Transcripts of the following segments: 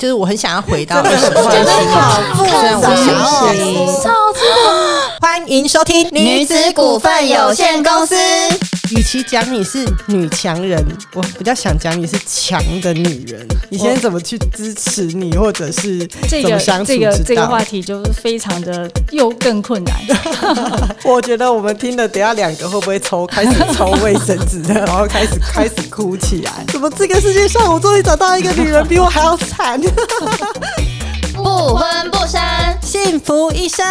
就是我很想要回到二十岁的心态，虽然我相信。欢迎收听女子股份有限公司。与其讲你是女强人，我比较想讲你是强的女人。你现在怎么去支持你，或者是这个怎么相处这个这个话题就是非常的又更困难。我觉得我们听了，等下两个会不会抽开始抽卫生纸，然后开始 开始哭起来？怎么这个世界上，我终于找到一个女人比我还要惨，不婚不生，幸福一生。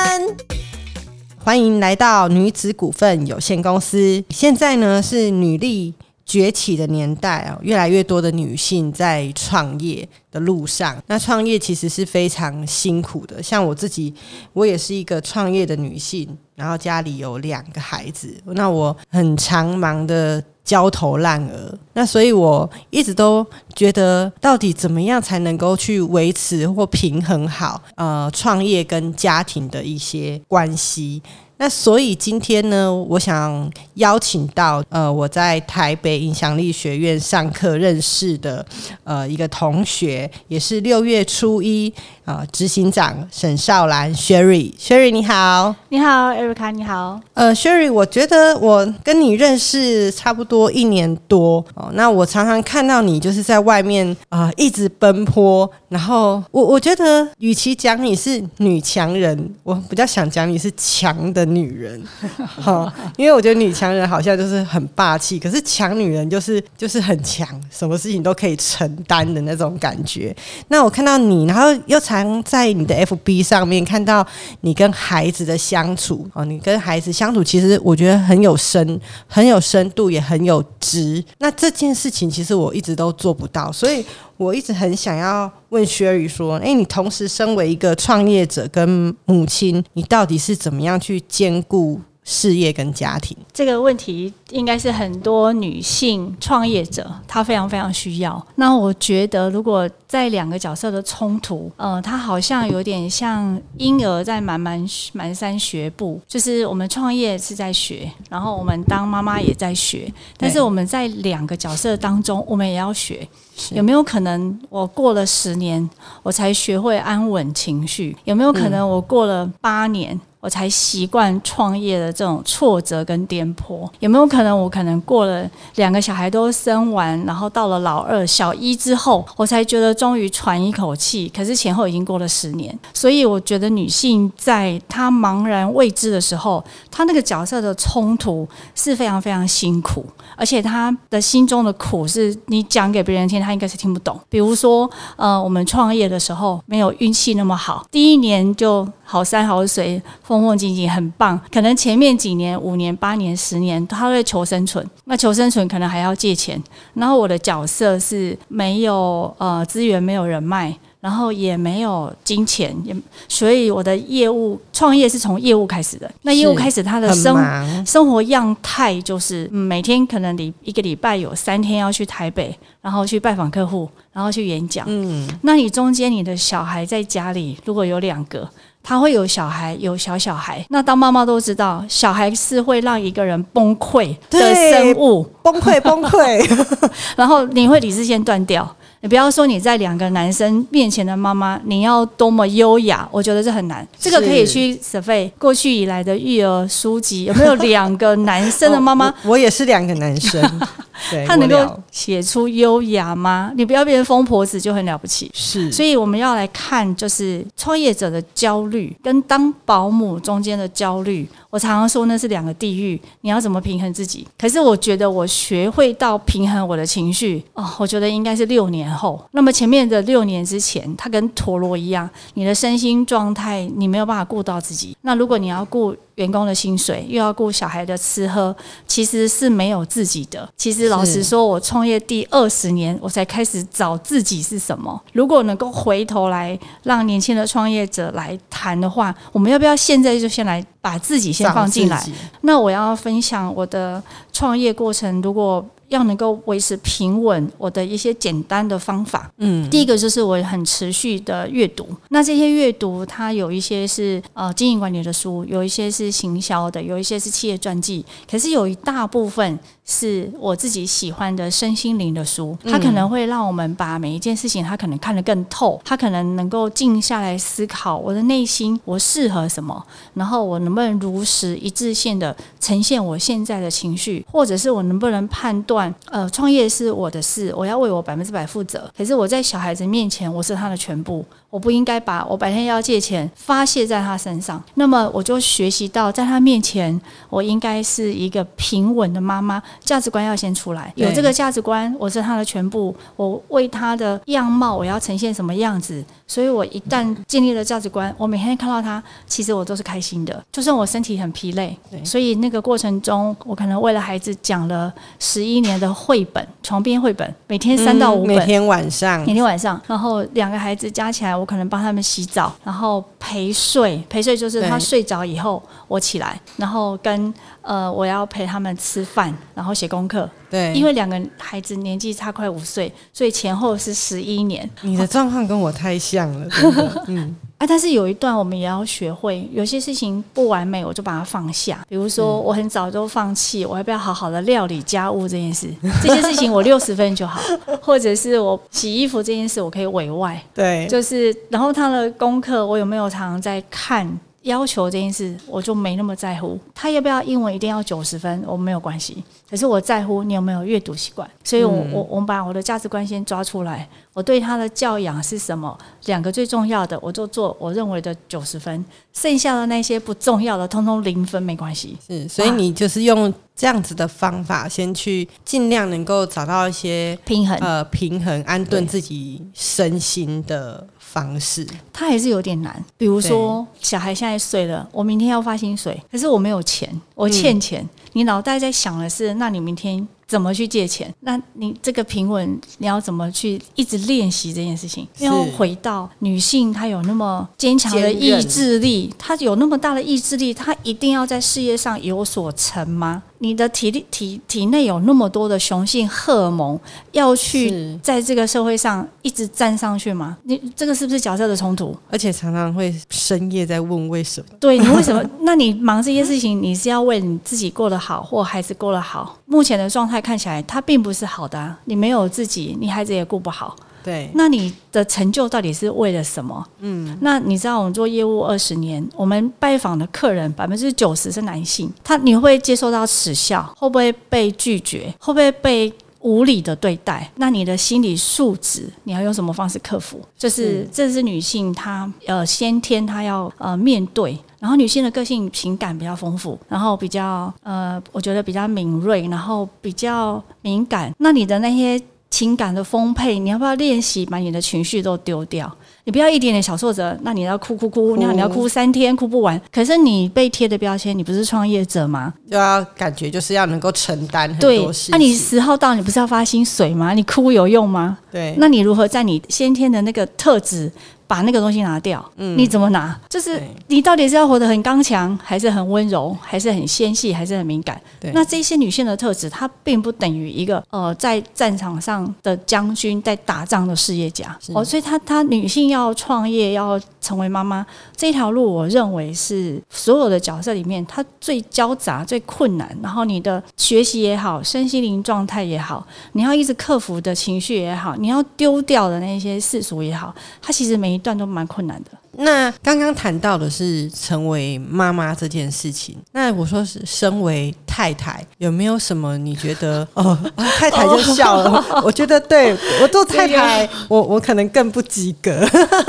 欢迎来到女子股份有限公司。现在呢是女力崛起的年代哦，越来越多的女性在创业的路上。那创业其实是非常辛苦的，像我自己，我也是一个创业的女性，然后家里有两个孩子，那我很常忙的焦头烂额。那所以我一直都觉得，到底怎么样才能够去维持或平衡好呃创业跟家庭的一些关系？那所以今天呢，我想邀请到呃我在台北影响力学院上课认识的呃一个同学，也是六月初一啊执行长沈少兰 Sherry，Sherry 你好。你好，Erica，你好。呃，Sherry，我觉得我跟你认识差不多一年多哦。那我常常看到你就是在外面啊、呃一直奔波，然后我我觉得，与其讲你是女强人，我比较想讲你是强的女人，哈、因为我觉得女强人好像就是很霸气，可是强女人就是就是很强，什么事情都可以承担的那种感觉。那我看到你，然后又常在你的 FB 上面看到你跟孩子的相处哦，你跟孩子相处，其实我觉得很有深、很有深度，也很有值。那这件事情其实我一直都做不到，所以我一直很想要问薛宇说：，诶，你同时身为一个创业者跟母亲，你到底是怎么样去兼顾事业跟家庭？这个问题应该是很多女性创业者她非常非常需要。那我觉得，如果在两个角色的冲突，呃，她好像有点像婴儿在慢慢蹒跚学步，就是我们创业是在学，然后我们当妈妈也在学，但是我们在两个角色当中，我们也要学。有没有可能我过了十年，我才学会安稳情绪？有没有可能我过了八年？我才习惯创业的这种挫折跟颠簸，有没有可能我可能过了两个小孩都生完，然后到了老二、小一之后，我才觉得终于喘一口气。可是前后已经过了十年，所以我觉得女性在她茫然未知的时候，她那个角色的冲突是非常非常辛苦，而且她的心中的苦是你讲给别人听，她应该是听不懂。比如说，呃，我们创业的时候没有运气那么好，第一年就好山好水，风风景景，很棒。可能前面几年、五年、八年、十年，他会求生存。那求生存可能还要借钱。然后我的角色是没有呃资源，没有人脉。然后也没有金钱，也所以我的业务创业是从业务开始的。那业务开始，他的生，生活样态就是、嗯每天可能礼一个礼拜有三天要去台北，然后去拜访客户，然后去演讲。嗯，那你中间你的小孩在家里如果有两个，他会有小孩有小小孩，那当妈妈都知道，小孩是会让一个人崩溃的生物，崩溃崩溃，然后你会理智线断掉。你不要说你在两个男生面前的妈妈，你要多么优雅，我觉得这很难。这个可以去 survey 过去以来的育儿书籍，有没有两个男生的妈妈哦我我也是两个男生，对，他能够写出优雅吗？你不要变成疯婆子就很了不起。是，所以我们要来看，就是创业者的焦虑跟当保姆中间的焦虑。我常常说那是两个地狱，你要怎么平衡自己？可是我觉得我学会到平衡我的情绪哦，我觉得应该是六年后。那么前面的六年之前，它跟陀螺一样，你的身心状态你没有办法顾到自己。那如果你要顾员工的薪水，又要顾小孩的吃喝，其实是没有自己的。其实老实说，我创业第二十年，我才开始找自己是什么。如果能够回头来让年轻的创业者来谈的话，我们要不要现在就先来把自己先放进来那我要分享我的创业过程，如果要能够维持平稳，我的一些简单的方法。嗯，第一个就是我很持续的阅读，那这些阅读它有一些是呃经营管理的书，有一些是行销的，有一些是企业传记，可是有一大部分是我自己喜欢的身心灵的书，它可能会让我们把每一件事情，它可能看得更透，它可能能够静下来思考我的内心，我适合什么，然后我能不能如实一致性的呈现我现在的情绪，或者是我能不能判断，呃，创业是我的事，我要为我百分之百负责，可是我在小孩子面前，我是他的全部。我不应该把我白天要借钱发泄在他身上，那么我就学习到，在他面前，我应该是一个平稳的妈妈，价值观要先出来，有这个价值观，我是他的全部，我为他的样貌，我要呈现什么样子，所以我一旦建立了价值观，我每天看到他，其实我都是开心的，就算我身体很疲累，所以那个过程中，我可能为了孩子讲了十一年的绘本，床边绘本，每天三到五本，每天晚上，每天晚上，然后两个孩子加起来。我可能帮他们洗澡，然后陪睡。陪睡就是他睡着以后，我起来，然后跟呃，我要陪他们吃饭，然后写功课。对，因为两个孩子年纪差快五岁，所以前后是十一年。你的状况跟我太像了，嗯。啊，但是有一段我们也要学会，有些事情不完美，我就把它放下。比如说，我很早就放弃，我要不要好好的料理家务这件事？这些事情我六十分就好，或者是我洗衣服这件事，我可以委外。对，就是，然后他的功课，我有没有常常在看？要求这件事，我就没那么在乎。他要不要英文一定要九十分，我没有关系。可是我在乎你有没有阅读习惯，所以我我我们把我的价值观先抓出来。我对他的教养是什么？两个最重要的，我就做我认为的九十分，剩下的那些不重要的，通通零分没关系。是，所以你就是用这样子的方法，先去尽量能够找到一些平衡，呃，平衡安顿自己身心的。方式，它还是有点难。比如说，小孩现在睡了，我明天要发薪水，可是我没有钱，我欠钱。你脑袋在想的是，那你明天？怎么去借钱？那你这个平稳，你要怎么去一直练习这件事情？要回到女性，她有那么坚强的意志力，她有那么大的意志力，她一定要在事业上有所成吗？你的体力体体内有那么多的雄性荷尔蒙，要去在这个社会上一直站上去吗？你这个是不是角色的冲突？而且常常会深夜在问为什么？对你为什么？那你忙这些事情，你是要为你自己过得好，或孩子过得好？目前的状态。看起来他并不是好的，你没有自己，你孩子也顾不好。对，那你的成就到底是为了什么？嗯，那你知道我们做业务二十年，我们拜访的客人百分之九十是男性，他你会接受到耻笑，会不会被拒绝，会不会被无理的对待？那你的心理素质，你要用什么方式克服？就是这是女性她呃先天她要呃面对。然后女性的个性情感比较丰富，然后比较呃，我觉得比较敏锐，然后比较敏感。那你的那些情感的丰沛，你要不要练习把你的情绪都丢掉？你不要一点点小挫折，那你要哭哭哭，那你要哭三天哭不完。可是你被贴的标签，你不是创业者吗？就要感觉就是要能够承担很多事。那你十号到，你不是要发薪水吗？你哭有用吗？对。那你如何在你先天的那个特质？把那个东西拿掉，嗯你怎么拿？就是你到底是要活得很刚强，还是很温柔，还是很纤细，还是很敏感？对那这些女性的特质，它并不等于一个呃在战场上的将军，在打仗的事业家哦。所以，她她女性要创业，要成为妈妈这条路，我认为是所有的角色里面，她最交杂、最困难。然后，你的学习也好，身心灵状态也好，你要一直克服的情绪也好，你要丢掉的那些世俗也好，它其实每。段都蛮困难的。那刚刚谈到的是成为妈妈这件事情，那我说是身为太太，有没有什么你觉得 哦？太太就笑了。我觉得对我做太太，我我可能更不及格。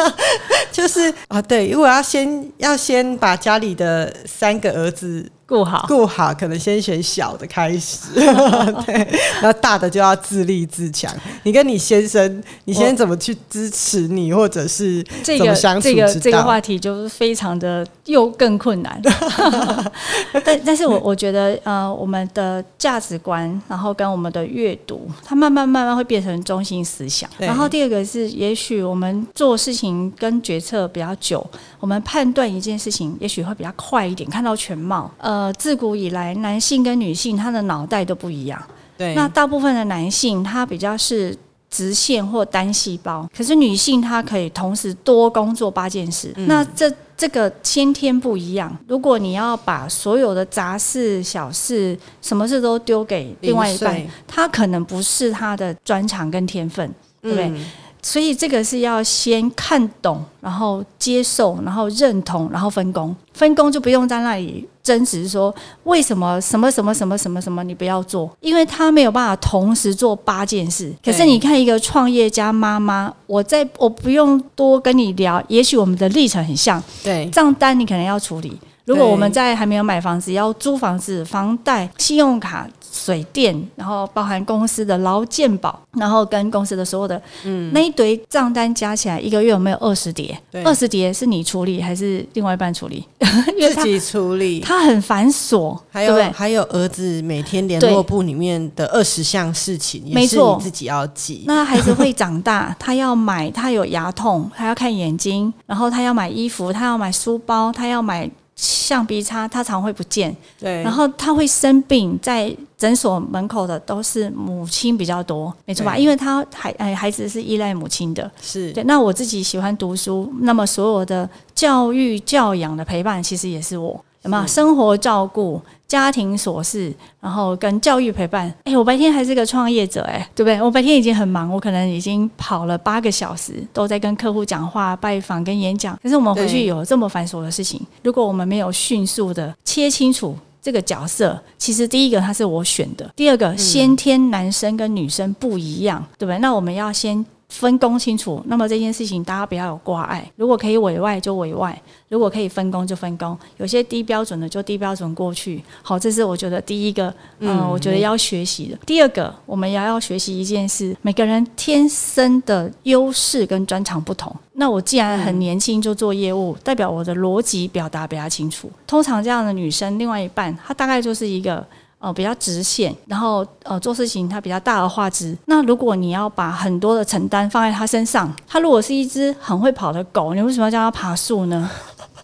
就是啊，对，如果要先要先把家里的三个儿子。顾好，顾好，可能先选小的开始，对，然后大的就要自立自强。你跟你先生，你先生怎么去支持你，或者是这个这个这个话题就是非常的又更困难。但但是我我觉得呃，我们的价值观，然后跟我们的阅读，它慢慢慢慢会变成中心思想。然后第二个是，也许我们做事情跟决策比较久，我们判断一件事情，也许会比较快一点，看到全貌。呃。呃，自古以来，男性跟女性他的脑袋都不一样。对，那大部分的男性他比较是直线或单细胞，可是女性她可以同时多工作八件事。嗯那这这个先天不一样。如果你要把所有的杂事、小事、什么事都丢给另外一半零，碎他可能不是他的专长跟天分。对不对嗯所以这个是要先看懂，然后接受，然后认同，然后分工。分工就不用在那里争执说为什么什么什么什么什么什么你不要做，因为他没有办法同时做八件事。可是你看一个创业家妈妈，我在我不用多跟你聊，也许我们的历程很像，对账单你可能要处理。如果我们在还没有买房子，要租房子、房贷、信用卡、水电，然后包含公司的劳健保，然后跟公司的所有的，嗯，那一堆账单加起来，一个月有没有二十叠？二十叠是你处理还是另外一半处理？自己处理。他很繁琐，还有？还有儿子每天联络簿里面的二十项事情，没错你自己要记。那孩子会长大，他要买，他有牙痛，他要看眼睛，然后他要买衣服，他要买书包，他要买橡皮擦，他常会不见。对，然后他会生病，在诊所门口的都是母亲比较多，没错吧？因为他孩哎孩子是依赖母亲的。是对，那我自己喜欢读书，那么所有的教育教养的陪伴，其实也是我。有没有生活照顾、家庭琐事，然后跟教育陪伴？哎，我白天还是个创业者，哎，对不对？我白天已经很忙，我可能已经跑了八个小时，都在跟客户讲话、拜访跟演讲。可是我们回去有这么繁琐的事情，如果我们没有迅速的切清楚这个角色，其实第一个他是我选的，第二个先天男生跟女生不一样，对不对？那我们要先。分工清楚，那么这件事情大家不要有挂碍。如果可以委外就委外，如果可以分工就分工。有些低标准的就低标准过去。好，这是我觉得第一个，嗯、嗯我觉得要学习的。第二个，我们也要学习一件事，每个人天生的优势跟专长不同。那我既然很年轻就做业务，代表我的逻辑表达比较清楚。通常这样的女生，另外一半她大概就是一个。呃，比较直线，然后呃做事情它比较大而化之。那如果你要把很多的承担放在它身上，它如果是一只很会跑的狗，你为什么要叫它爬树呢？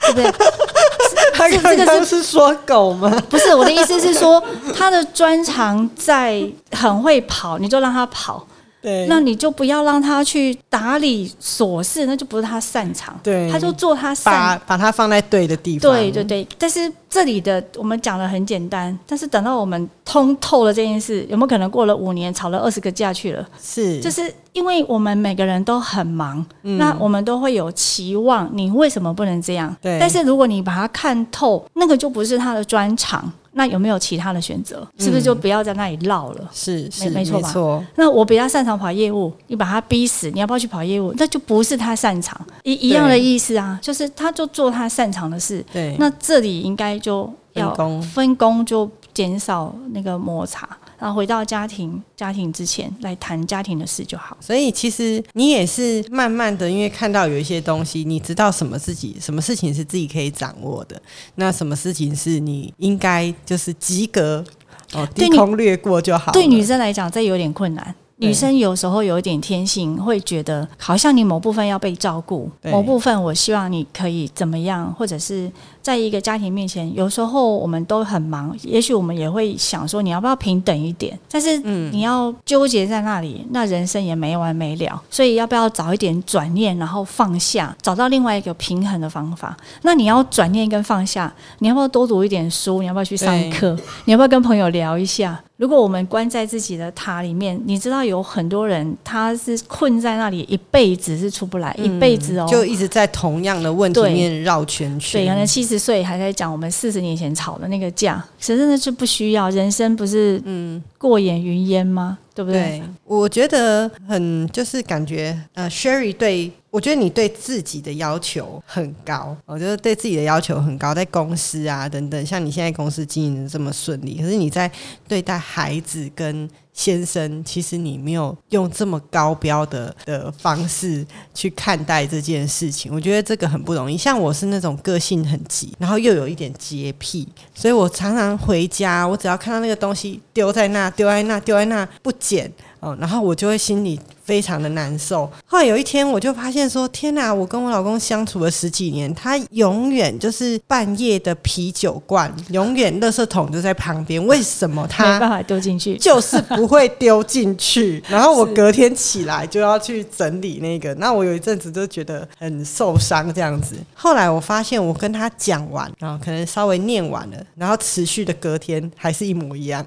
对不对？他这个刚刚是说狗吗？不是我的意思是说，他的专长在很会跑，你就让他跑，对，那你就不要让他去打理琐事，那就不是他擅长。对他就做他擅把把他放在对的地方。对对对，但是这里的我们讲的很简单，但是等到我们通透了这件事，有没有可能过了五年，吵了二十个架去了？是就是因为我们每个人都很忙，嗯那我们都会有期望，你为什么不能这样？对但是如果你把它看透，那个就不是他的专长，那有没有其他的选择？是不是就不要在那里绕了？是是没错吧错那我比较擅长跑业务，你把他逼死，你要不要去跑业务？那就不是他擅长，一一样的意思啊，就是他就做他擅长的事。对，那这里应该就要分工分工，就减少那个摩擦，然后回到家庭家庭之前来谈家庭的事就好。所以其实你也是慢慢的，因为看到有一些东西，你知道什么自己什么事情是自己可以掌握的，那什么事情是你应该就是及格哦，低空掠过就好了。对女生来讲，这有点困难。女生有时候有一点天性，会觉得好像你某部分要被照顾，某部分我希望你可以怎么样，或者是在一个家庭面前，有时候我们都很忙，也许我们也会想说你要不要平等一点，但是嗯你要纠结在那里，那人生也没完没了。所以要不要早一点转念，然后放下，找到另外一个平衡的方法？那你要转念跟放下，你要不要多读一点书？你要不要去上课？你要不要跟朋友聊一下？如果我们关在自己的塔里面，你知道有很多人他是困在那里一辈子是出不来，一辈子哦。就一直在同样的问题里面绕圈圈。对，可能七十岁还在讲我们四十年前吵的那个架，其实真的是不需要。人生不是嗯过眼云烟吗？对不对？对，我觉得很就是感觉呃，Sherry 对我觉得你对自己的要求很高，我觉得对自己的要求很高，在公司啊等等，像你现在公司经营的这么顺利，可是你在对待孩子跟先生，其实你没有用这么高标的的方式去看待这件事情，我觉得这个很不容易。像我是那种个性很急，然后又有一点洁癖，所以我常常回家，我只要看到那个东西丢在那、丢在那、丢在那不捡。哦，然后我就会心里非常的难受。后来有一天，我就发现说，天哪！我跟我老公相处了十几年，他永远就是半夜的啤酒罐，永远垃圾桶就在旁边，为什么他没办法丢进去？就 是不会丢进去。然后我隔天起来就要去整理那个，那我有一阵子就觉得很受伤这样子。后来我发现，我跟他讲完，然后可能稍微念完了，然后持续的隔天还是一模一样。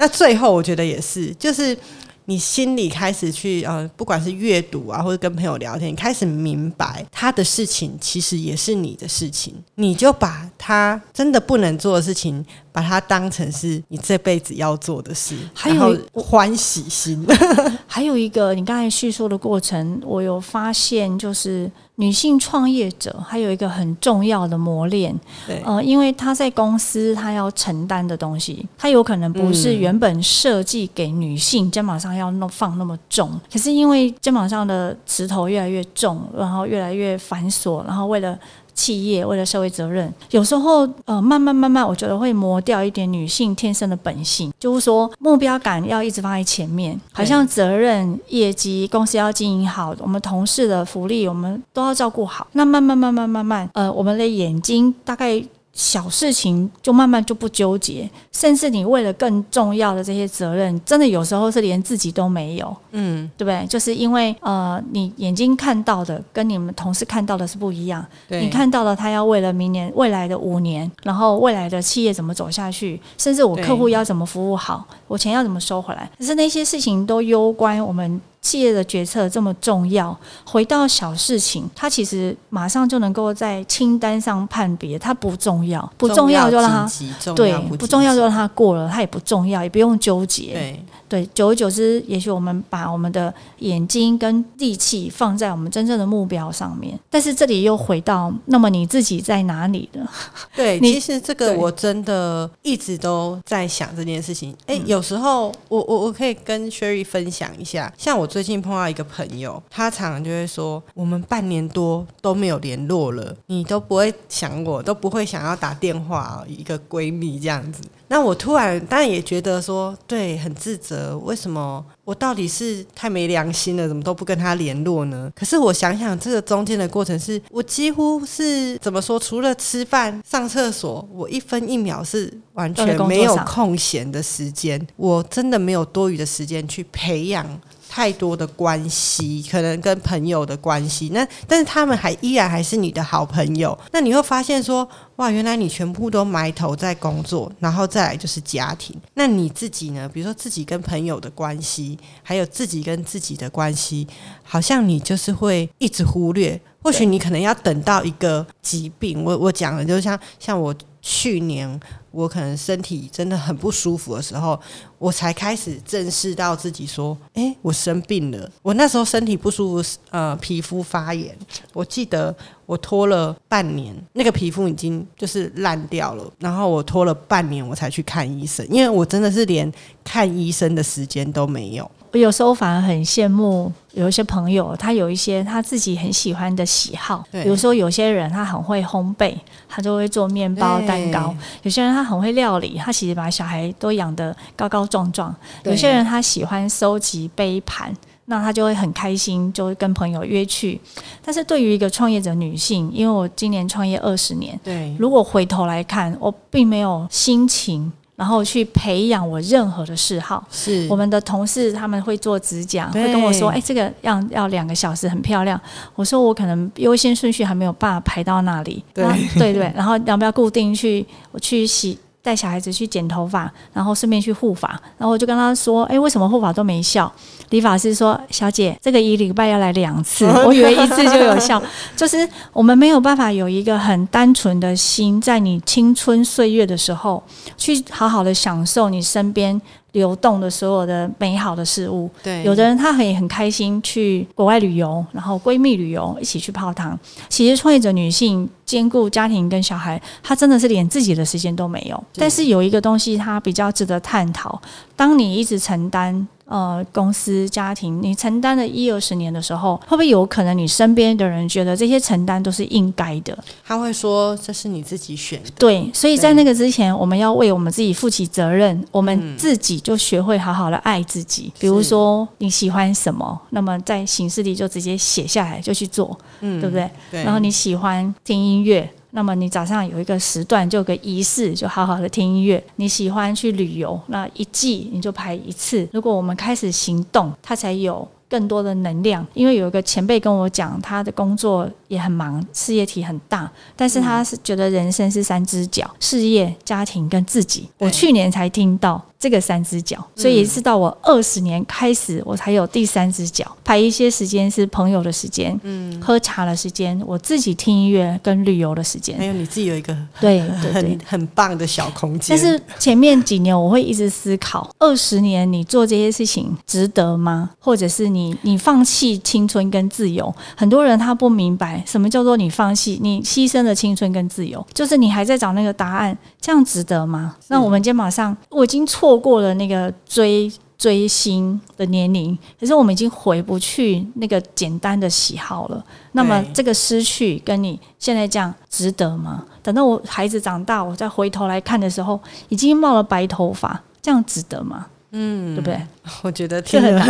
那最后我觉得也是，就是你心里开始去呃，不管是阅读啊，或者跟朋友聊天，你开始明白他的事情其实也是你的事情，你就把他真的不能做的事情。把它当成是你这辈子要做的事，还有欢喜心。还有一个，你刚才叙述的过程，我有发现，就是女性创业者还有一个很重要的磨练。对，呃，因为她在公司，她要承担的东西，她有可能不是原本设计给女性肩膀上要弄放那么重，可是因为肩膀上的石头越来越重，然后越来越繁琐，然后为了。企业为了社会责任，有时候呃，慢慢慢慢，我觉得会磨掉一点女性天生的本性，就是说目标感要一直放在前面，好像责任、业绩、公司要经营好，我们同事的福利我们都要照顾好。那慢慢慢慢慢慢，呃，我们的眼睛大概。小事情就慢慢就不纠结，甚至你为了更重要的这些责任，真的有时候是连自己都没有，嗯，对不对？就是因为呃，你眼睛看到的跟你们同事看到的是不一样，你看到了他要为了明年未来的五年，然后未来的企业怎么走下去，甚至我客户要怎么服务好，我钱要怎么收回来，可是那些事情都攸关我们。企业的决策这么重要，回到小事情，它其实马上就能够在清单上判别，它不重要，不重要就让它对，不重要就让它过了，它也不重要，也不用纠结。对。对，久而久之，也许我们把我们的眼睛跟力气放在我们真正的目标上面。但是这里又回到，那么你自己在哪里呢？对，其实这个我真的一直都在想这件事情。哎，有时候我我我可以跟 Sherry 分享一下，像我最近碰到一个朋友，他常常就会说，我们半年多都没有联络了，你都不会想我，都不会想要打电话，一个闺蜜这样子。那我突然当然也觉得说，对，很自责。为什么我到底是太没良心了？怎么都不跟他联络呢？可是我想想，这个中间的过程，是我几乎是怎么说？除了吃饭、上厕所，我一分一秒是完全没有空闲的时间。我真的没有多余的时间去培养。太多的关系，可能跟朋友的关系，那但是他们还依然还是你的好朋友。那你会发现说，哇，原来你全部都埋头在工作，然后再来就是家庭。那你自己呢？比如说自己跟朋友的关系，还有自己跟自己的关系，好像你就是会一直忽略。或许你可能要等到一个疾病，我我讲了，就像像我去年。我可能身体真的很不舒服的时候，我才开始正视到自己说：“哎，我生病了。”我那时候身体不舒服，呃，皮肤发炎。我记得我拖了半年，那个皮肤已经就是烂掉了。然后我拖了半年，我才去看医生，因为我真的是连看医生的时间都没有。我有时候反而很羡慕有一些朋友，他有一些他自己很喜欢的喜好。比如说有些人他很会烘焙，他就会做面包、蛋糕；有些人他很会料理，他其实把小孩都养得高高壮壮；有些人他喜欢收集杯盘，那他就会很开心，就会跟朋友约去。但是对于一个创业者女性，因为我今年创业二十年，对，如果回头来看，我并没有心情。然后去培养我任何的嗜好。是我们的同事他们会做指甲，会跟我说：“哎，这个要要两个小时，很漂亮。”我说：“我可能优先顺序还没有办法排到那里。”对对对。然后要不要固定去？我去洗。带小孩子去剪头发，然后顺便去护发，然后我就跟他说：“哎，为什么护发都没效？”理发师说：“小姐，这个一礼拜要来两次，我以为一次就有效。就是我们没有办法有一个很单纯的心，在你青春岁月的时候，去好好的享受你身边。”流动的所有的美好的事物，对，有的人他很很开心去国外旅游，然后闺蜜旅游一起去泡汤。其实创业者女性兼顾家庭跟小孩，她真的是连自己的时间都没有。但是有一个东西，它比较值得探讨：当你一直承担。呃公司、家庭，你承担了一二十年的时候，会不会有可能你身边的人觉得这些承担都是应该的？他会说这是你自己选的，对，所以在那个之前，我们要为我们自己负起责任，我们自己就学会好好的爱自己。比如说你喜欢什么，那么在行事里就直接写下来就去做，嗯，对不对？对然后你喜欢听音乐。那么你早上有一个时段，就有个仪式，就好好的听音乐。你喜欢去旅游，那一季你就排一次。如果我们开始行动，它才有更多的能量。因为有一个前辈跟我讲，他的工作也很忙，事业体很大，但是他是觉得人生是三只脚：事业、家庭跟自己。我去年才听到这个三只脚，所以是到我二十年开始，我才有第三只脚。排一些时间是朋友的时间，嗯，喝茶的时间，我自己听音乐跟旅游的时间还。有你自己有一个 对对对很。很棒的小空间，但是前面几年我会一直思考，二十年你做这些事情值得吗？或者是你你放弃青春跟自由？很多人他不明白什么叫做你放弃，你牺牲了青春跟自由，就是你还在找那个答案，这样值得吗？那我们肩膀上，我已经错过了那个追。追星的年龄，可是我们已经回不去那个简单的喜好了。那么这个失去跟你现在这样值得吗？等到我孩子长大，我再回头来看的时候，已经冒了白头发，这样值得吗？嗯，对不对？我觉得听了，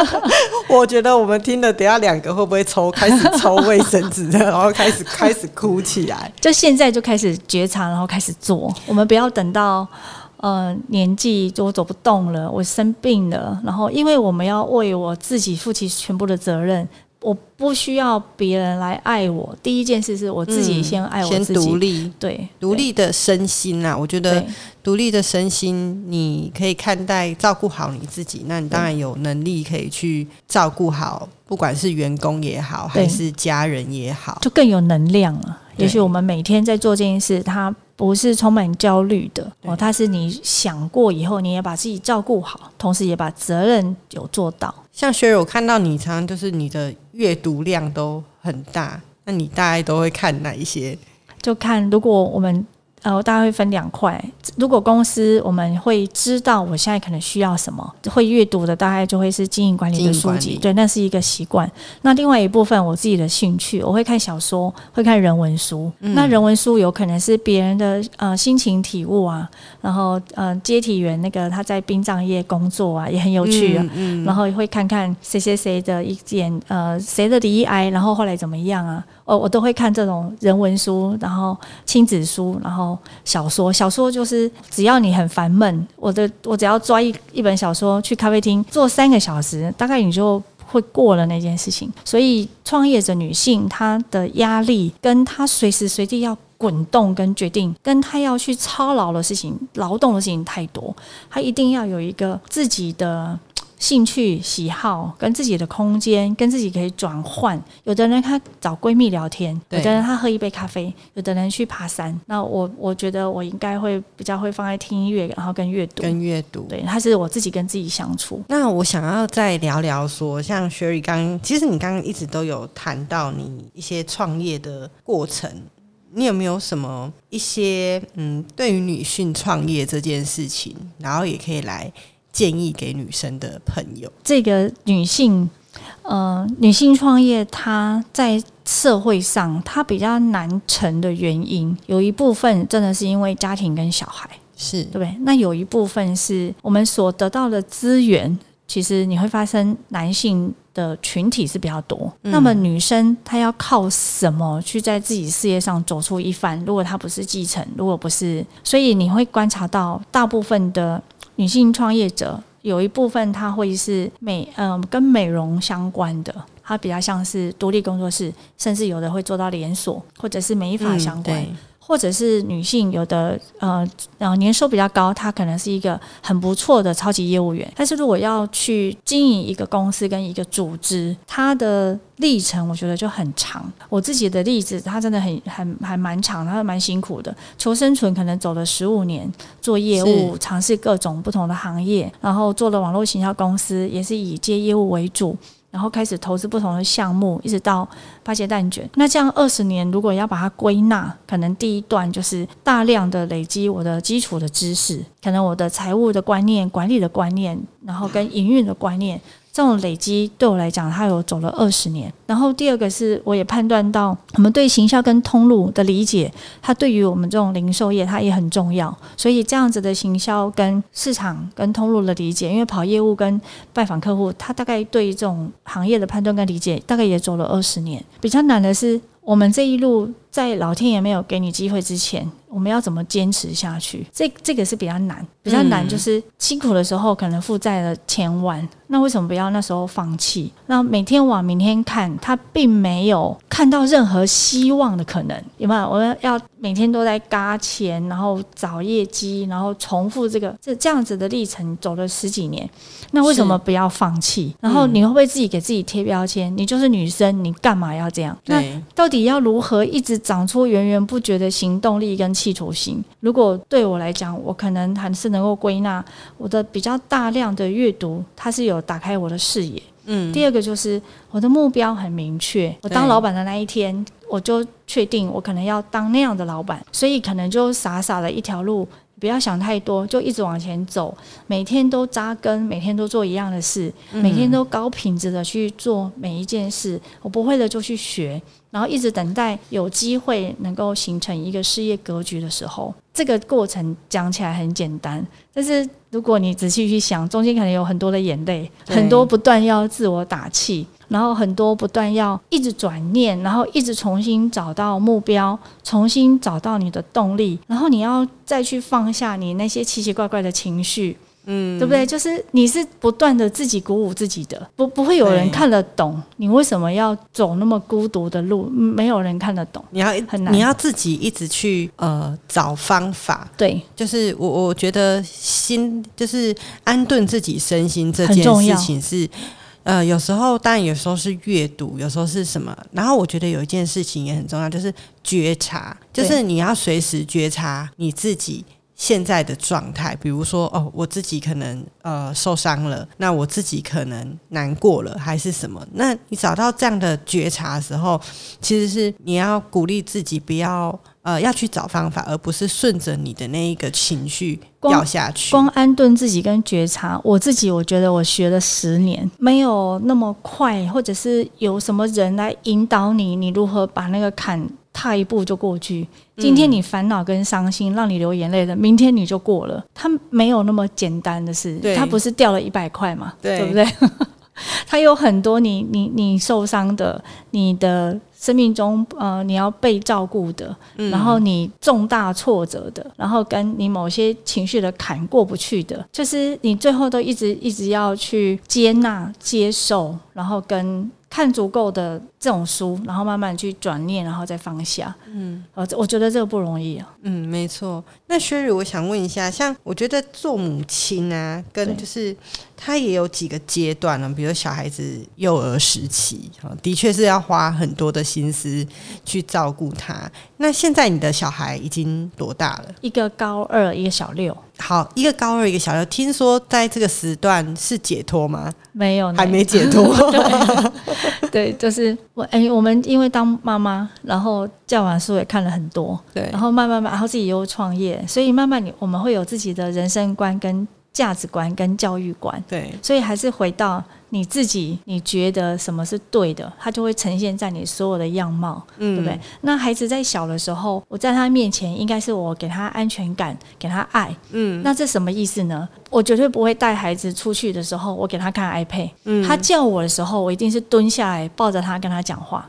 我觉得我们听了，等下两个会不会抽，开始抽卫生纸，然后开始开始哭起来？就现在就开始觉察，然后开始做。我们不要等到呃年纪就我走不动了，我生病了，然后因为我们要为我自己负起全部的责任。我不需要别人来爱我，第一件事是我自己先爱我先自己。先独立，对，独立的身心啊，我觉得独立的身心，你可以看待照顾好你自己，那你当然有能力可以去照顾好，不管是员工也好，还是家人也好。就更有能量了。也许我们每天在做这件事，它不是充满焦虑的哦，它是你想过以后，你也把自己照顾好，同时也把责任有做到。像学友，我看到你常常就是你的阅读量都很大，那你大概都会看哪一些？就看如果我们呃，我大概会分两块。如果公司我们会知道我现在可能需要什么，会阅读的大概就会是经营管理的书籍，对，那是一个习惯。那另外一部分我自己的兴趣，我会看小说，会看人文书。嗯那人文书有可能是别人的呃心情体悟啊，然后呃接体员那个他在殡葬业工作啊，也很有趣啊。嗯然后会看看谁谁谁的一件呃谁的离癌，然后后来怎么样啊？哦，我都会看这种人文书，然后亲子书，然后小说。小说就是只要你很烦闷，我的我只要抓一一本小说去咖啡厅坐三个小时，大概你就。会过了那件事情，所以创业者女性她的压力跟她随时随地要滚动跟决定，跟她要去操劳的事情、劳动的事情太多，她一定要有一个自己的兴趣喜好跟自己的空间，跟自己可以转换。有的人他找闺蜜聊天，有的人他喝一杯咖啡，有的人去爬山。那我我觉得我应该会比较会放在听音乐，然后跟阅读。跟阅读。对，它是我自己跟自己相处。那我想要再聊聊说，像 Sherry 刚，其实你刚刚一直都有谈到你一些创业的过程，你有没有什么一些嗯，对于女性创业这件事情，然后也可以来建议给女生的朋友？这个女性，呃，女性创业，她在社会上她比较难成的原因，有一部分真的是因为家庭跟小孩。是对不对？那有一部分是我们所得到的资源，其实你会发生男性的群体是比较多。那么女生她要靠什么去在自己事业上走出一番？如果她不是继承，如果不是，所以你会观察到大部分的女性创业者。有一部分她会是美，嗯、跟美容相关的，她比较像是独立工作室，甚至有的会做到连锁，或者是美发相关。或者是女性有的呃呃年收比较高，她可能是一个很不错的超级业务员。但是如果要去经营一个公司跟一个组织，它的历程我觉得就很长。我自己的例子，它真的很很还蛮长，它蛮辛苦的。求生存可能走了十五年，做业务，尝试各种不同的行业，然后做了网络行销公司，也是以接业务为主。然后开始投资不同的项目，一直到发些蛋卷。那这样二十年，如果要把它归纳，可能第一段就是大量的累积我的基础的知识，可能我的财务的观念、管理的观念，然后跟营运的观念。这种累积对我来讲，它有走了二十年。然后第二个是，我也判断到我们对行销跟通路的理解，它对于我们这种零售业，它也很重要。所以这样子的行销跟市场跟通路的理解，因为跑业务跟拜访客户，他大概对这种行业的判断跟理解，大概也走了二十年。比较难的是，我们这一路在老天爷没有给你机会之前。我们要怎么坚持下去？这这个是比较难，比较难就是辛苦的时候可能负债了千万，那为什么不要那时候放弃？那每天往明天看，他并没有看到任何希望的可能，有没有？我们要每天都在嘎钱，然后找业绩，然后重复这个这这样子的历程走了十几年，那为什么不要放弃？然后你会不会自己给自己贴标签？你就是女生，你干嘛要这样？那到底要如何一直长出源源不绝的行动力跟？企图心，如果对我来讲，我可能还是能够归纳我的比较大量的阅读，它是有打开我的视野。嗯，第二个就是我的目标很明确，我当老板的那一天，我就确定我可能要当那样的老板，所以可能就傻傻的一条路，不要想太多，就一直往前走，每天都扎根，每天都做一样的事，每天都高品质的去做每一件事，我不会的就去学。然后一直等待有机会能够形成一个事业格局的时候，这个过程讲起来很简单，但是如果你仔细去想，中间可能有很多的眼泪，很多不断要自我打气，然后很多不断要一直转念，然后一直重新找到目标，重新找到你的动力，然后你要再去放下你那些奇奇怪怪的情绪。嗯，对不对？就是你是不断的自己鼓舞自己的，不不会有人看得懂你为什么要走那么孤独的路，没有人看得懂。你要很难，你要自己一直去呃找方法。对，就是我我觉得心就是安顿自己身心这件事情是呃有时候当然有时候是阅读，有时候是什么。然后我觉得有一件事情也很重要，就是觉察，就是你要随时觉察你自己。现在的状态，比如说哦，我自己可能呃受伤了，那我自己可能难过了，还是什么？那你找到这样的觉察的时候，其实是你要鼓励自己，不要呃要去找方法，而不是顺着你的那一个情绪掉下去。光安顿自己跟觉察，我自己我觉得我学了十年，没有那么快，或者是有什么人来引导你，你如何把那个坎。踏一步就过去。今天你烦恼跟伤心，让你流眼泪的，明天你就过了。它没有那么简单的事，它不是掉了一百块嘛？对不对？它有很多你你你受伤的，你的生命中呃你要被照顾的，然后你重大挫折的，然后跟你某些情绪的坎过不去的，就是你最后都一直一直要去接纳、接受，然后跟。看足够的这种书，然后慢慢去转念，然后再放下。嗯，呃，我觉得这个不容易啊。嗯，没错。那薛瑞，我想问一下，像我觉得做母亲啊，跟就是他也有几个阶段呢，比如小孩子幼儿时期，的确是要花很多的心思去照顾他。那现在你的小孩已经多大了？一个高二，一个小六。好，一个高二，一个小六。听说在这个时段是解脱吗？没有，还没解脱。对，就是我哎，我们因为当妈妈，然后教完书也看了很多，对，然后慢慢慢，然后自己又创业，所以慢慢你我们会有自己的人生观、跟价值观、跟教育观。对，所以还是回到。你自己你觉得什么是对的，它就会呈现在你所有的样貌，对不对？那孩子在小的时候，我在他面前应该是我给他安全感，给他爱，嗯，那这什么意思呢？我绝对不会带孩子出去的时候，我给他看 iPad，嗯，他叫我的时候，我一定是蹲下来抱着他跟他讲话，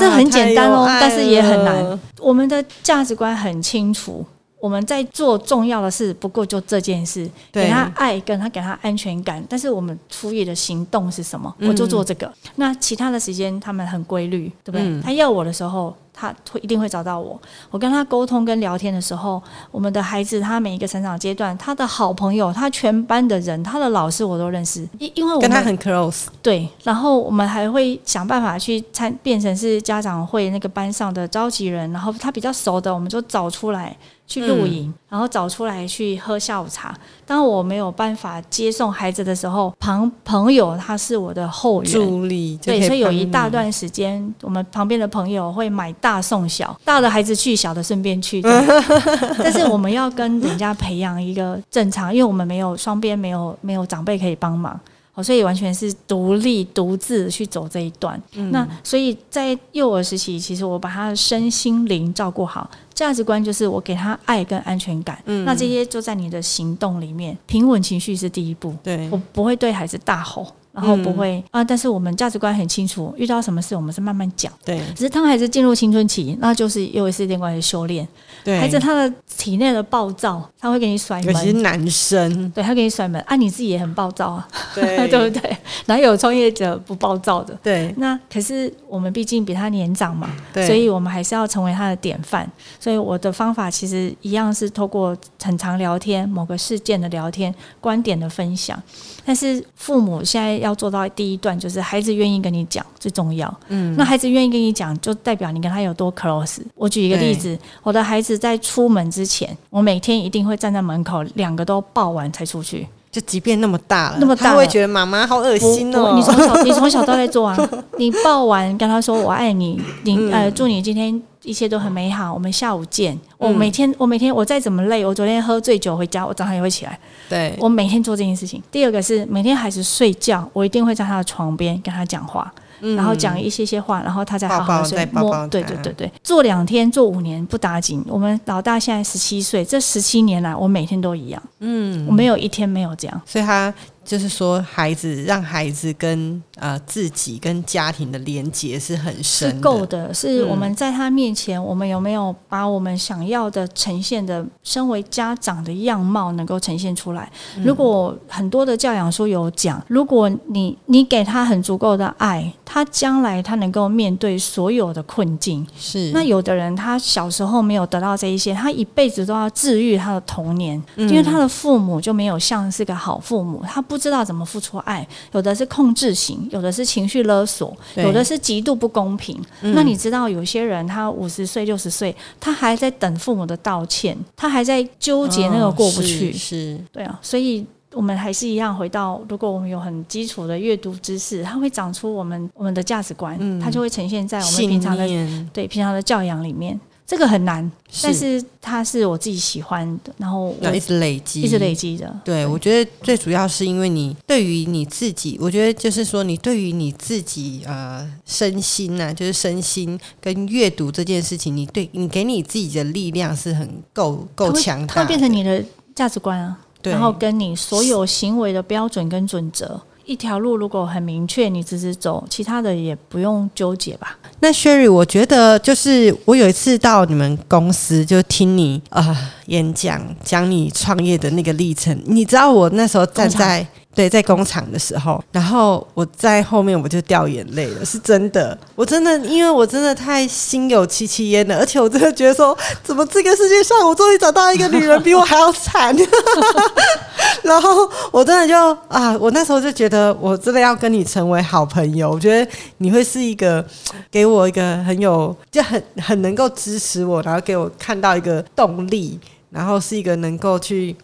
这很简单哦，但是也很难。我们的价值观很清楚。我们在做重要的事，不过就这件事，给他爱，跟他给他安全感。但是我们出于的行动是什么？我就做这个。那其他的时间，他们很规律，对不对？他要我的时候，他会一定会找到我。我跟他沟通跟聊天的时候，我们的孩子他每一个成长阶段，他的好朋友，他全班的人，他的老师我都认识，因因为我跟他很 close。对，然后我们还会想办法去参变成是家长会那个班上的召集人，然后他比较熟的，我们就找出来。去露营，然后找出来去喝下午茶。当我没有办法接送孩子的时候，旁朋友他是我的后援。助力对，所以有一大段时间，我们旁边的朋友会买大送小，大的孩子去，小的顺便去。但是我们要跟人家培养一个正常，因为我们没有双边没有没有长辈可以帮忙。哦，所以完全是独立独自去走这一段。那所以在幼儿时期，其实我把他的身心灵照顾好，价值观就是我给他爱跟安全感。那这些就在你的行动里面，平稳情绪是第一步。对我不会对孩子大吼，然后不会、啊，但是我们价值观很清楚，遇到什么事我们是慢慢讲。对只是当孩子进入青春期，那就是又是另外的修炼。对，孩子他的体内的暴躁，他会给你甩尤其是门，男生，对他给你甩门，啊，你自己也很暴躁啊，对 对不对？哪有创业者不暴躁的？对那可是我们毕竟比他年长嘛，对所以我们还是要成为他的典范。所以我的方法其实一样是透过很长聊天、某个事件的聊天、观点的分享。但是父母现在要做到第一段，就是孩子愿意跟你讲最重要。嗯，那孩子愿意跟你讲，就代表你跟他有多 close。我举一个例子，我的孩子在出门之前，我每天一定会站在门口，两个都抱完才出去。就即便那么大了，那么大了他会觉得妈妈好恶心哦。你从小你从小都在做啊，你抱完跟他说我爱你，你呃祝你今天一切都很美好，我们下午见。我每天我每天我再怎么累，我昨天喝醉酒回家，我早上也会起来。对我每天做这件事情。第二个是每天孩子睡觉，我一定会在他的床边跟他讲话。然后讲一些些话，然后他再好好睡摸，对对对对，做两天做五年不打紧。我们老大现在十七岁，这十七年来我每天都一样，嗯，我没有一天没有这样。所以他就是说，孩子让孩子跟呃自己跟家庭的连结是很深的，是够的，是我们在他面前，我们有没有把我们想要的呈现的，身为家长的样貌能够呈现出来？如果很多的教养书有讲，如果你你给他很足够的爱，他将来他能够面对所有的困境。是那有的人他小时候没有得到这一些，他一辈子都要治愈他的童年，因为他的父母就没有像是个好父母，他不知道怎么付出爱，有的是控制型，有的是情绪勒索，有的是极度不公平。那你知道有些人他五十岁、六十岁，他还在等父母的道歉，他还在纠结那个过不去。哦是是对啊，所以。我们还是一样回到，如果我们有很基础的阅读知识，它会长出我们我们的价值观，它就会呈现在我们平常的对平常的教养里面，这个很难，但是它是我自己喜欢的，然后我一直累积，一直累积的。对，我觉得最主要是因为你对于你自己，我觉得就是说你对于你自己呃身心呐、就是身心跟阅读这件事情，你对你给你自己的力量是很够够强大的，它会变成你的价值观啊，然后跟你所有行为的标准跟准则。一条路如果很明确，你直直走，其他的也不用纠结吧。那 Sherry，我觉得就是我有一次到你们公司，就听你啊、呃演讲，讲你创业的那个历程。你知道我那时候站在对在工厂的时候，然后我在后面我就掉眼泪了，是真的，我真的因为我真的太心有戚戚焉了，而且我真的觉得说，怎么这个世界上我终于找到一个女人比我还要惨。然后我真的就啊，我那时候就觉得我真的要跟你成为好朋友。我觉得你会是一个给我一个很有就很很能够支持我，然后给我看到一个动力，然后是一个能够去。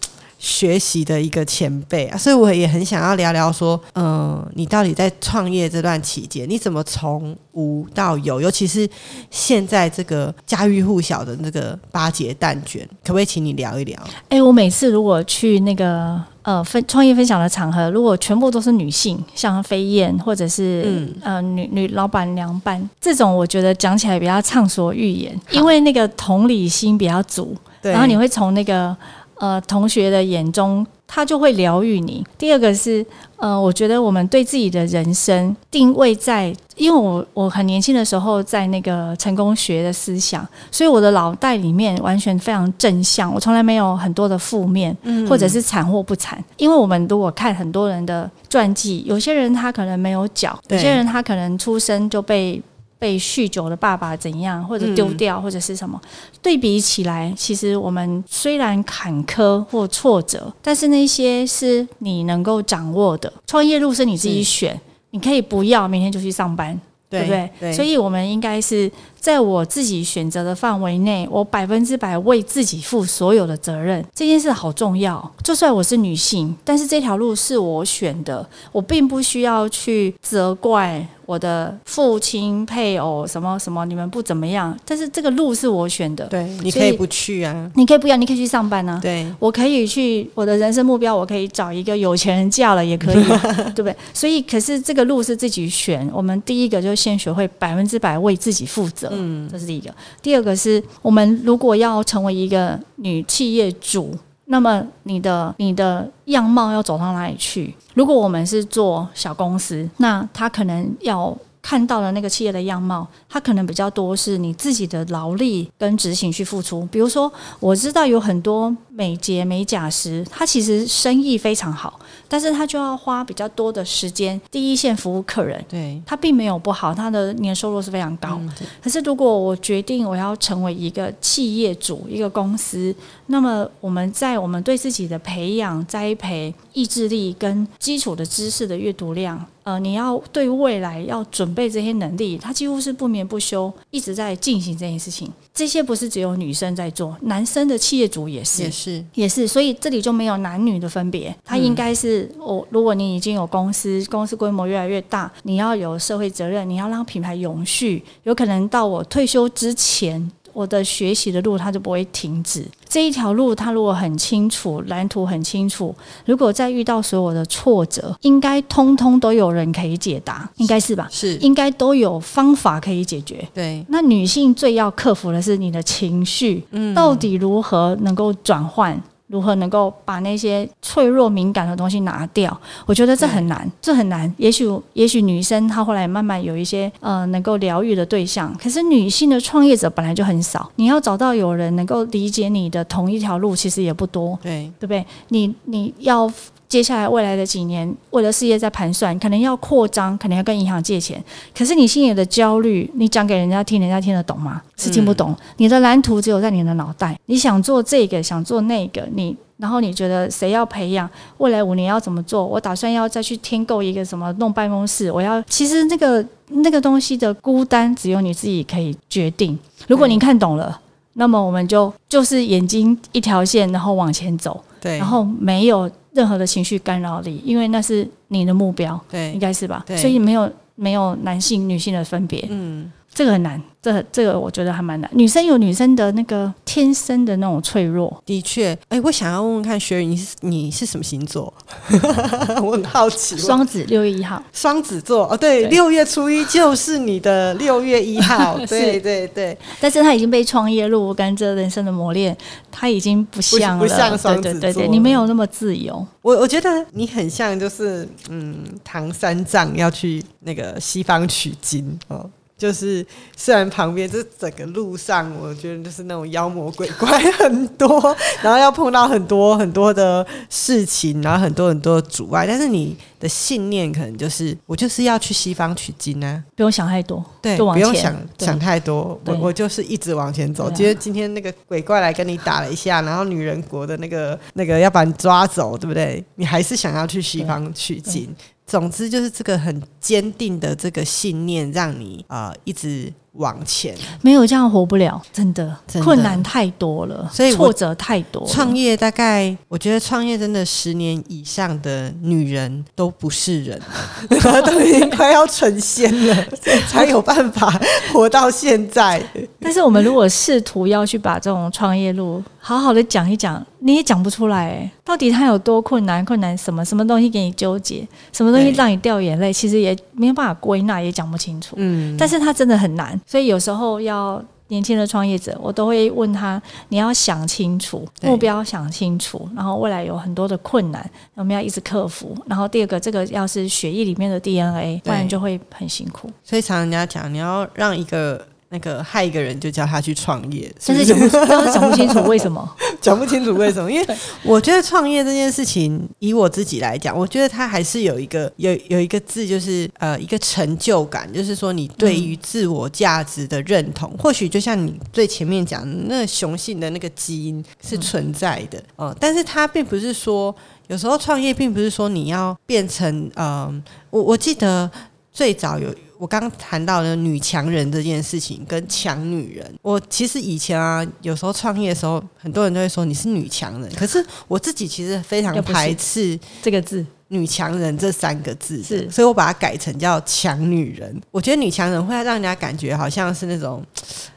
学习的一个前辈啊，所以我也很想要聊聊说，嗯、你到底在创业这段期间，你怎么从无到有？尤其是现在这个家喻户晓的那个八节蛋卷，可不可以请你聊一聊？哎、我每次如果去那个呃分创业分享的场合，如果全部都是女性，像飞燕或者是、嗯呃女女老板娘班这种，我觉得讲起来比较畅所欲言，因为那个同理心比较足，对，然后你会从那个呃同学的眼中，他就会疗愈你。第二个是呃，我觉得我们对自己的人生定位在，因为我我很年轻的时候在那个成功学的思想，所以我的脑袋里面完全非常正向，我从来没有很多的负面，或者是惨或不惨。因为我们如果看很多人的传记，有些人他可能没有脚，有些人他可能出生就被。被酗酒的爸爸怎样，或者丢掉，或者是什么？对比起来，其实我们虽然坎坷或挫折，但是那些是你能够掌握的。创业路是你自己选，你可以不要，明天就去上班。对不对？对，所以我们应该是在我自己选择的范围内，我百分之百为自己负所有的责任。这件事好重要。就算我是女性，但是这条路是我选的，我并不需要去责怪。我的父亲、配偶什么什么，你们不怎么样，但是这个路是我选的。对，你可以不去啊，你可以不要，你可以去上班啊。对，我可以去我的人生目标，我可以找一个有钱人嫁了也可以，对不对？所以，可是这个路是自己选。我们第一个就先学会百分之百为自己负责，嗯，这是第一个。第二个是我们如果要成为一个女企业主。那么你的你的样貌要走到哪里去？如果我们是做小公司，那他可能要。看到的那个企业的样貌，他可能比较多是你自己的劳力跟执行去付出。比如说，我知道有很多美睫美甲师，他其实生意非常好，但是他就要花比较多的时间第一线服务客人。对，他并没有不好，他的年收入是非常高。可是如果我决定我要成为一个企业主，一个公司，那么我们在我们对自己的培养、栽培、意志力跟基础的知识的阅读量。呃，你要对未来要准备这些能力，他几乎是不眠不休，一直在进行这件事情。这些不是只有女生在做，男生的企业主也是，也是，也是。所以这里就没有男女的分别，他应该是我。如果你已经有公司，公司规模越来越大，你要有社会责任，你要让品牌永续，有可能到我退休之前。我的学习的路，它就不会停止。这一条路，它如果很清楚，蓝图很清楚，如果再遇到所有的挫折，应该通通都有人可以解答，应该是吧？是，应该都有方法可以解决。对。那女性最要克服的是你的情绪，嗯，到底如何能够转换？如何能够把那些脆弱敏感的东西拿掉？我觉得这很难，这很难。也许，也许女生她后来慢慢有一些呃能够疗愈的对象，可是女性的创业者本来就很少。你要找到有人能够理解你的同一条路，其实也不多。对，对不对？你你要。接下来未来的几年，为了事业在盘算，可能要扩张，可能要跟银行借钱。可是你心里的焦虑，你讲给人家听，人家听得懂吗？是听不懂。你的蓝图只有在你的脑袋，你想做这个，想做那个，你然后你觉得谁要培养？未来五年要怎么做？我打算要再去添购一个什么弄办公室？我要其实那个那个东西的孤单，只有你自己可以决定。如果你看懂了，那么我们就就是眼睛一条线，然后往前走。对，然后没有。任何的情绪干扰力，因为那是你的目标，对，应该是吧？对。所以没有没有男性女性的分别，嗯，这个很难。这这个我觉得还蛮难。女生有女生的那个天生的那种脆弱，的确。哎，我想要问问看，雪儿，你是你是什么星座？我很好奇。双子，六月一号。双子座哦，对，六月初一就是你的六月一号。对对对。但是他已经被创业路跟这人生的磨练，他已经不像不像双子座。你没有那么自由。我我觉得你很像，就是嗯，唐三藏要去那个西方取经哦。就是虽然旁边这整个路上，我觉得就是那种妖魔鬼怪 很多，然后要碰到很多很多的事情，然后很多很多的阻碍，但是你的信念可能就是我就是要去西方取经呢，不用想太多，对，不用想想太多，我我就是一直往前走。今天今天那个鬼怪来跟你打了一下，然后女人国的那个那个要把你抓走，对不对？你还是想要去西方取经。总之就是这个很坚定的这个信念，让你啊一直往前。没有这样活不了，真的，困难太多了，所以挫折太多。创业大概，我觉得创业真的十年以上的女人都不是人，都已经快要成仙了，才有办法活到现在。但是我们如果试图要去把这种创业路好好的讲一讲。你也讲不出来，到底他有多困难？困难什么？什么东西给你纠结？什么东西让你掉眼泪？其实也没有办法归纳，也讲不清楚。嗯，但是他真的很难，所以有时候要年轻的创业者，我都会问他：你要想清楚目标，想清楚，然后未来有很多的困难，我们要一直克服。然后第二个，这个要是血液里面的 DNA，不然就会很辛苦。所以常人家讲，你要让一个。那个害一个人就叫他去创业，但是讲不，但是讲不清楚为什么，讲不清楚为什么？因为我觉得创业这件事情，以我自己来讲，我觉得它还是有一个有有一个字，就是呃一个成就感，就是说你对于自我价值的认同，或许就像你最前面讲，那雄性的那个基因是存在的呃，但是它并不是说有时候创业并不是说你要变成呃，我我记得最早有。我刚谈到的女强人这件事情跟强女人，我其实以前啊，有时候创业的时候，很多人都会说你是女强人，可是我自己其实非常排斥这个字女强人这三个字，是所以我把它改成叫强女人。我觉得女强人会让人家感觉好像是那种。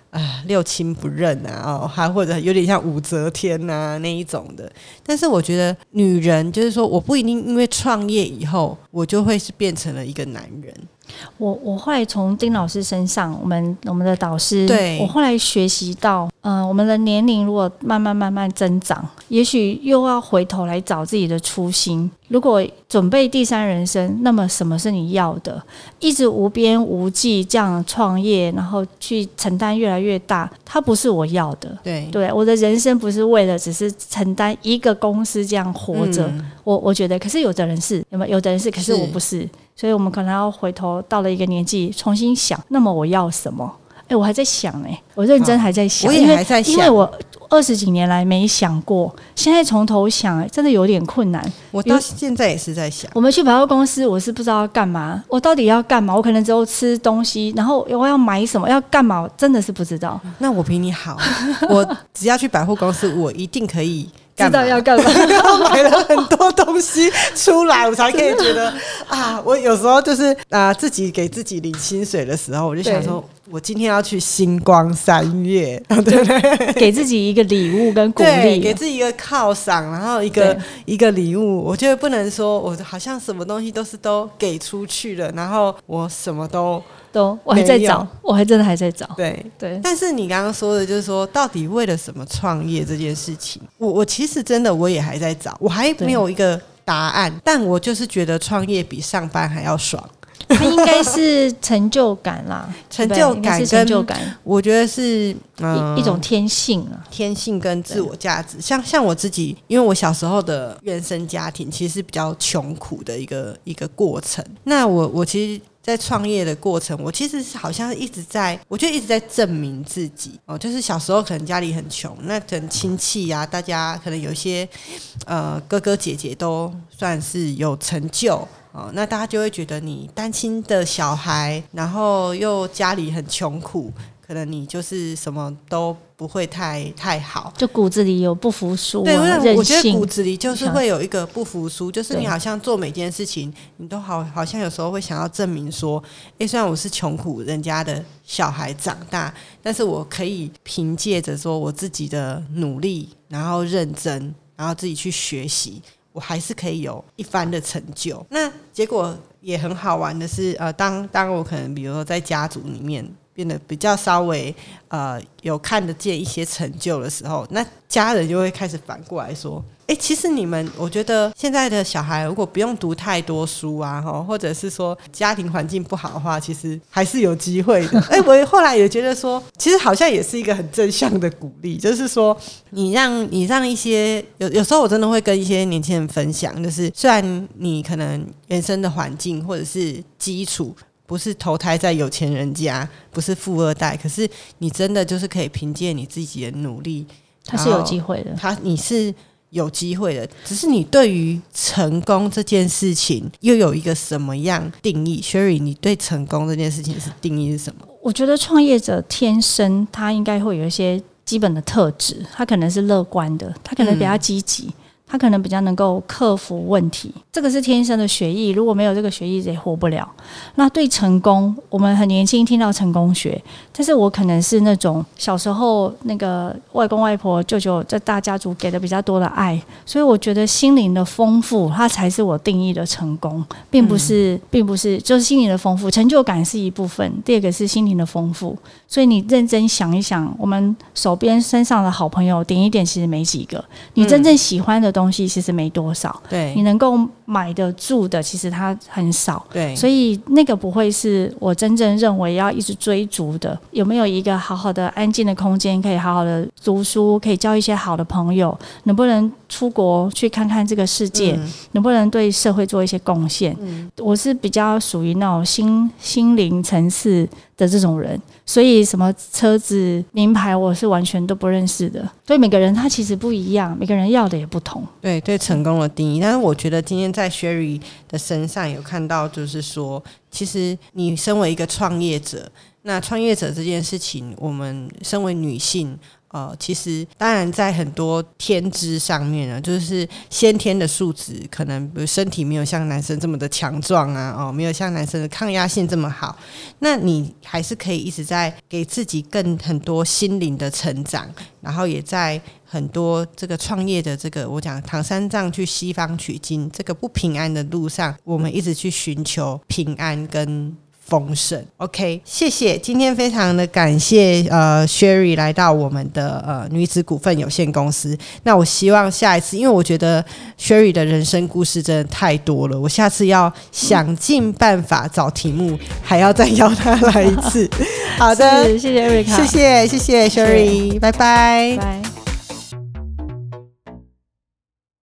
啊，六亲不认啊，哦，还或者有点像武则天呐、那一种的。但是我觉得女人就是说，我不一定因为创业以后，我就会是变成了一个男人。我我后来从丁老师身上，我们我们的导师，对我后来学习到，呃，我们的年龄如果慢慢慢慢增长，也许又要回头来找自己的初心。如果准备第三人生，那么什么是你要的？一直无边无际这样创业，然后去承担越来越大，它不是我要的。对，对，我的人生不是为了只是承担一个公司这样活着。嗯我我觉得，可是有的人是有没有？有的人是，可是是我不是，所以我们可能要回头到了一个年纪，重新想，那么我要什么？哎，我还在想呢、我认真还在想，我也因为还在想因为我二十几年来没想过，现在从头想，真的有点困难。我到现在也是在想，我们去百货公司，我是不知道要干嘛，我到底要干嘛？我可能只有吃东西，然后我要买什么，要干嘛，我真的是不知道，那我比你好，我只要去百货公司，我一定可以知道要干嘛。然 后买了很多东西出来，我才可以觉得 啊，我有时候就是啊、自己给自己领薪水的时候，我就想说，我今天要去星光三月，对不对？给自己一个礼物跟鼓，励，给自己一个犒赏，然后一个一个礼物，我觉得不能说我好像什么东西都是都给出去了，然后我什么都都我还在找，我还真的还在找。对。对，但是你刚刚说的，就是说，到底为了什么创业这件事情，我我其实真的我也还在找，我还没有一个答案，但我就是觉得创业比上班还要爽。它应该是成就感啦，成就感跟成就感，我觉得是嗯一一种天性啊。天性跟自我价值，像像我自己，因为我小时候的原生家庭其实是比较穷苦的一个一个过程。那我我其实，在创业的过程，我其实是好像一直在，我就一直在证明自己哦。就是小时候可能家里很穷，那可能亲戚呀、大家可能有一些呃哥哥姐姐都算是有成就。哦，那大家就会觉得你单亲的小孩，然后又家里很穷苦，可能你就是什么都不会太太好。就骨子里有不服输、对，啊，我我觉得骨。子里就是会有一个不服输，就是你好像做每件事情，你都好好像有时候会想要证明说，诶，虽然我是穷苦人家的小孩长大，但是我可以凭借着说我自己的努力，然后认真，然后自己去学习。我还是可以有一番的成就。那结果也很好玩的是，呃，当当我可能比如说在家族里面变得比较稍微呃有看得见一些成就的时候，那家人就会开始反过来说。哎、其实你们，我觉得现在的小孩如果不用读太多书啊，哈，或者是说家庭环境不好的话，其实还是有机会的。哎、我后来也觉得说，其实好像也是一个很正向的鼓励，就是说，你让你让一些有有时候我真的会跟一些年轻人分享，就是虽然你可能原生的环境或者是基础不是投胎在有钱人家，不是富二代，可是你真的就是可以凭借你自己的努力，他是有机会的，他你是有机会的，只是你对于成功这件事情又有一个什么样定义？Sherry，你对成功这件事情是定义是什么？我觉得创业者天生他应该会有一些基本的特质，他可能是乐观的，他可能比较积极。他可能比较能够克服问题，这个是天生的学艺。如果没有这个学艺，也活不了。那对成功，我们很年轻听到成功学，但是我可能是那种小时候那个外公外婆、舅舅这大家族给的比较多的爱，所以我觉得心灵的丰富，它才是我定义的成功，并不是，并不是就是心灵的丰富，成就感是一部分，第二个是心灵的丰富。所以你认真想一想，我们手边身上的好朋友点一点，其实没几个。你真正喜欢的东西，其实没多少。对你能够买得住的，其实它很少。对，所以那个不会是我真正认为要一直追逐的。有没有一个好好的安静的空间，可以好好的读书，可以交一些好的朋友？能不能出国去看看这个世界？嗯能不能对社会做一些贡献？我是比较属于那种心心灵层次的这种人，所以什么车子名牌我是完全都不认识的。所以每个人他其实不一样，每个人要的也不同。对对，成功的定义。但是我觉得今天在 Sherry 的身上有看到，就是说，其实你身为一个创业者，那创业者这件事情，我们身为女性。呃，其实当然在很多天资上面呢，就是先天的素质，可能比如身体没有像男生这么的强壮啊，哦，没有像男生的抗压性这么好，那你还是可以一直在给自己更很多心灵的成长，然后也在很多这个创业的这个我讲唐三藏去西方取经这个不平安的路上，我们一直去寻求平安跟。丰盛，OK，谢谢。今天非常的感谢呃，Sherry 来到我们的呃女子股份有限公司。那我希望下一次，因为我觉得 Sherry 的人生故事真的太多了，我下次要想尽办法找题目，还要再邀她来一次。好的，谢谢 Eric，谢谢谢谢 Sherry，拜拜。拜。